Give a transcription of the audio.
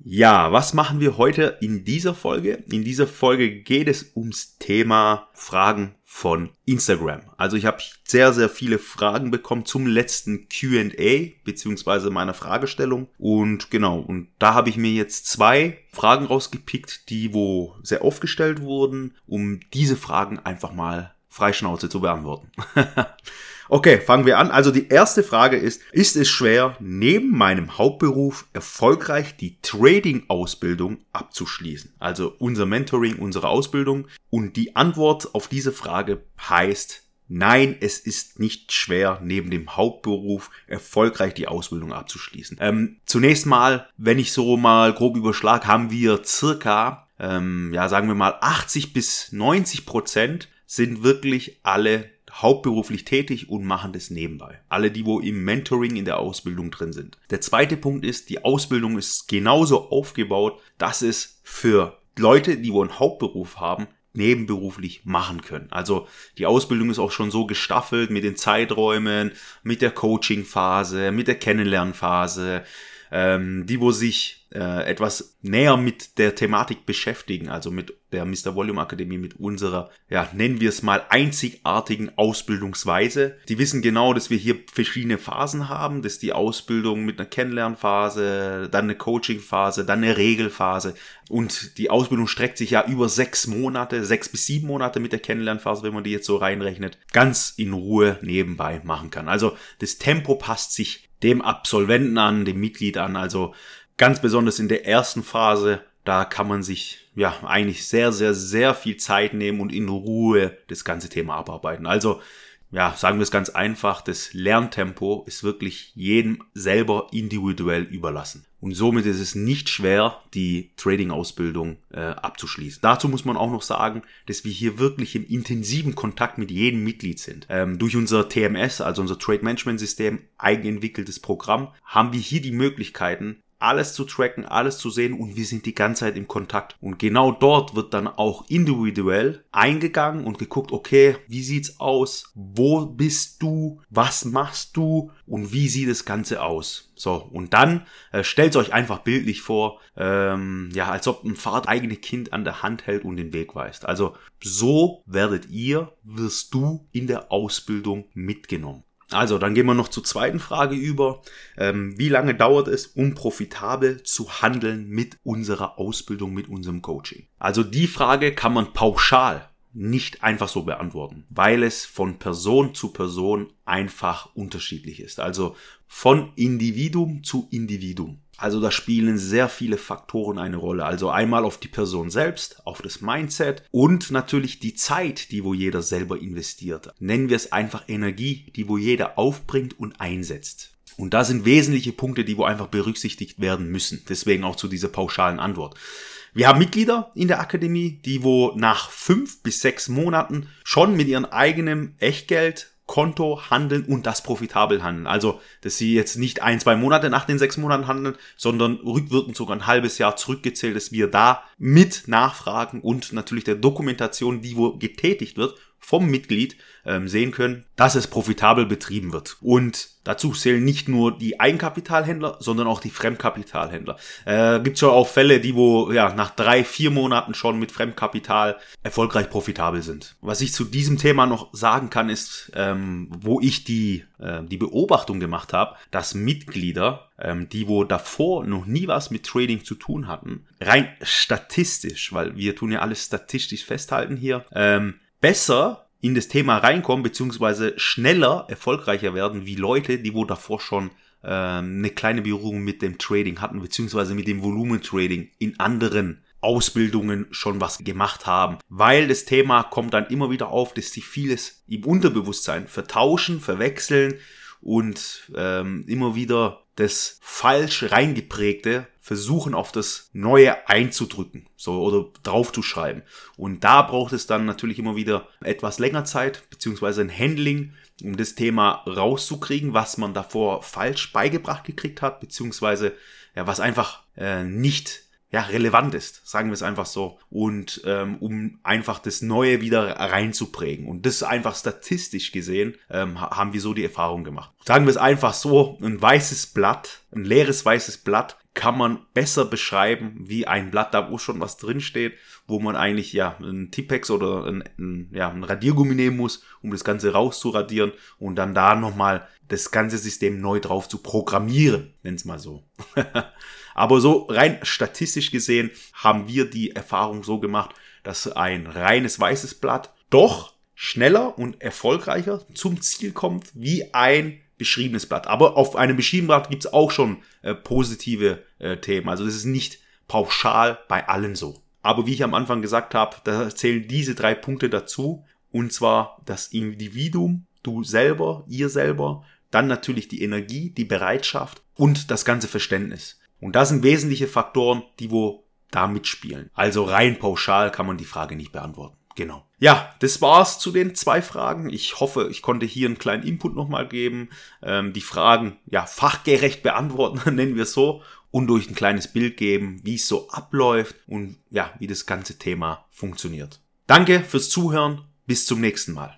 Ja, was machen wir heute in dieser Folge? In dieser Folge geht es ums Thema Fragen von Instagram. Also ich habe sehr, sehr viele Fragen bekommen zum letzten QA beziehungsweise meiner Fragestellung. Und genau, und da habe ich mir jetzt zwei Fragen rausgepickt, die wo sehr oft gestellt wurden, um diese Fragen einfach mal freischnauze zu beantworten. Okay, fangen wir an. Also die erste Frage ist, ist es schwer, neben meinem Hauptberuf erfolgreich die Trading-Ausbildung abzuschließen? Also unser Mentoring, unsere Ausbildung. Und die Antwort auf diese Frage heißt, Nein, es ist nicht schwer, neben dem Hauptberuf erfolgreich die Ausbildung abzuschließen. Ähm, zunächst mal, wenn ich so mal grob überschlag, haben wir circa, ähm, ja, sagen wir mal 80 bis 90 Prozent sind wirklich alle hauptberuflich tätig und machen das nebenbei. Alle, die wo im Mentoring in der Ausbildung drin sind. Der zweite Punkt ist, die Ausbildung ist genauso aufgebaut, dass es für Leute, die wo einen Hauptberuf haben, nebenberuflich machen können. Also die Ausbildung ist auch schon so gestaffelt mit den Zeiträumen, mit der Coaching-Phase, mit der Kennenlernphase, ähm, die wo sich äh, etwas näher mit der Thematik beschäftigen, also mit der Mr. Volume Akademie, mit unserer, ja, nennen wir es mal einzigartigen Ausbildungsweise. Die wissen genau, dass wir hier verschiedene Phasen haben, dass die Ausbildung mit einer Kennenlernphase, dann eine Coachingphase, dann eine Regelphase und die Ausbildung streckt sich ja über sechs Monate, sechs bis sieben Monate mit der Kennenlernphase, wenn man die jetzt so reinrechnet, ganz in Ruhe nebenbei machen kann. Also das Tempo passt sich dem Absolventen an, dem Mitglied an. Also Ganz besonders in der ersten Phase, da kann man sich ja eigentlich sehr, sehr, sehr viel Zeit nehmen und in Ruhe das ganze Thema abarbeiten. Also ja, sagen wir es ganz einfach, das Lerntempo ist wirklich jedem selber individuell überlassen. Und somit ist es nicht schwer, die Trading-Ausbildung äh, abzuschließen. Dazu muss man auch noch sagen, dass wir hier wirklich im intensiven Kontakt mit jedem Mitglied sind. Ähm, durch unser TMS, also unser Trade Management System, eigenentwickeltes Programm, haben wir hier die Möglichkeiten, alles zu tracken, alles zu sehen und wir sind die ganze Zeit im Kontakt. Und genau dort wird dann auch individuell eingegangen und geguckt, okay, wie sieht's aus? Wo bist du? Was machst du? Und wie sieht das Ganze aus? So, und dann äh, stellt euch einfach bildlich vor, ähm, ja, als ob ein Vater eigene Kind an der Hand hält und den Weg weist. Also so werdet ihr, wirst du in der Ausbildung mitgenommen. Also, dann gehen wir noch zur zweiten Frage über. Ähm, wie lange dauert es, um profitabel zu handeln mit unserer Ausbildung, mit unserem Coaching? Also die Frage kann man pauschal nicht einfach so beantworten, weil es von Person zu Person einfach unterschiedlich ist. Also von Individuum zu Individuum. Also da spielen sehr viele Faktoren eine Rolle. Also einmal auf die Person selbst, auf das Mindset und natürlich die Zeit, die wo jeder selber investiert. Nennen wir es einfach Energie, die wo jeder aufbringt und einsetzt. Und da sind wesentliche Punkte, die wo einfach berücksichtigt werden müssen. Deswegen auch zu dieser pauschalen Antwort. Wir haben Mitglieder in der Akademie, die wo nach fünf bis sechs Monaten schon mit ihrem eigenen Echtgeld Konto handeln und das profitabel handeln. Also, dass sie jetzt nicht ein, zwei Monate nach den sechs Monaten handeln, sondern rückwirkend sogar ein halbes Jahr zurückgezählt, dass wir da mit nachfragen und natürlich der Dokumentation, die wo getätigt wird, vom Mitglied ähm, sehen können, dass es profitabel betrieben wird. Und dazu zählen nicht nur die Eigenkapitalhändler, sondern auch die Fremdkapitalhändler. Äh, gibt schon auch Fälle, die wo ja nach drei, vier Monaten schon mit Fremdkapital erfolgreich profitabel sind. Was ich zu diesem Thema noch sagen kann, ist, ähm, wo ich die äh, die Beobachtung gemacht habe, dass Mitglieder, ähm, die wo davor noch nie was mit Trading zu tun hatten, rein statistisch, weil wir tun ja alles statistisch festhalten hier, ähm, besser in das Thema reinkommen, beziehungsweise schneller erfolgreicher werden, wie Leute, die wo davor schon ähm, eine kleine Berührung mit dem Trading hatten, beziehungsweise mit dem Volumentrading in anderen Ausbildungen schon was gemacht haben. Weil das Thema kommt dann immer wieder auf, dass sie vieles im Unterbewusstsein vertauschen, verwechseln und ähm, immer wieder das falsch reingeprägte versuchen auf das Neue einzudrücken, so oder draufzuschreiben. Und da braucht es dann natürlich immer wieder etwas länger Zeit, beziehungsweise ein Handling, um das Thema rauszukriegen, was man davor falsch beigebracht gekriegt hat, beziehungsweise ja, was einfach äh, nicht ja, relevant ist, sagen wir es einfach so, und ähm, um einfach das Neue wieder reinzuprägen. Und das einfach statistisch gesehen ähm, haben wir so die Erfahrung gemacht. Sagen wir es einfach so, ein weißes Blatt, ein leeres weißes Blatt kann man besser beschreiben wie ein Blatt, da wo schon was drinsteht, wo man eigentlich ja ein Tipex oder ein, ein, ja, ein Radiergummi nehmen muss, um das Ganze rauszuradieren und dann da nochmal das ganze System neu drauf zu programmieren, nenn's mal so. Aber so rein statistisch gesehen haben wir die Erfahrung so gemacht, dass ein reines weißes Blatt doch schneller und erfolgreicher zum Ziel kommt wie ein beschriebenes Blatt. Aber auf einem beschriebenen Blatt gibt es auch schon äh, positive äh, Themen. Also das ist nicht pauschal bei allen so. Aber wie ich am Anfang gesagt habe, da zählen diese drei Punkte dazu. Und zwar das Individuum, du selber, ihr selber, dann natürlich die Energie, die Bereitschaft und das ganze Verständnis. Und das sind wesentliche Faktoren, die wo da mitspielen. Also rein pauschal kann man die Frage nicht beantworten. Genau. Ja, das war's zu den zwei Fragen. Ich hoffe, ich konnte hier einen kleinen Input nochmal geben, ähm, die Fragen ja fachgerecht beantworten, nennen wir es so, und durch ein kleines Bild geben, wie es so abläuft und ja, wie das ganze Thema funktioniert. Danke fürs Zuhören. Bis zum nächsten Mal.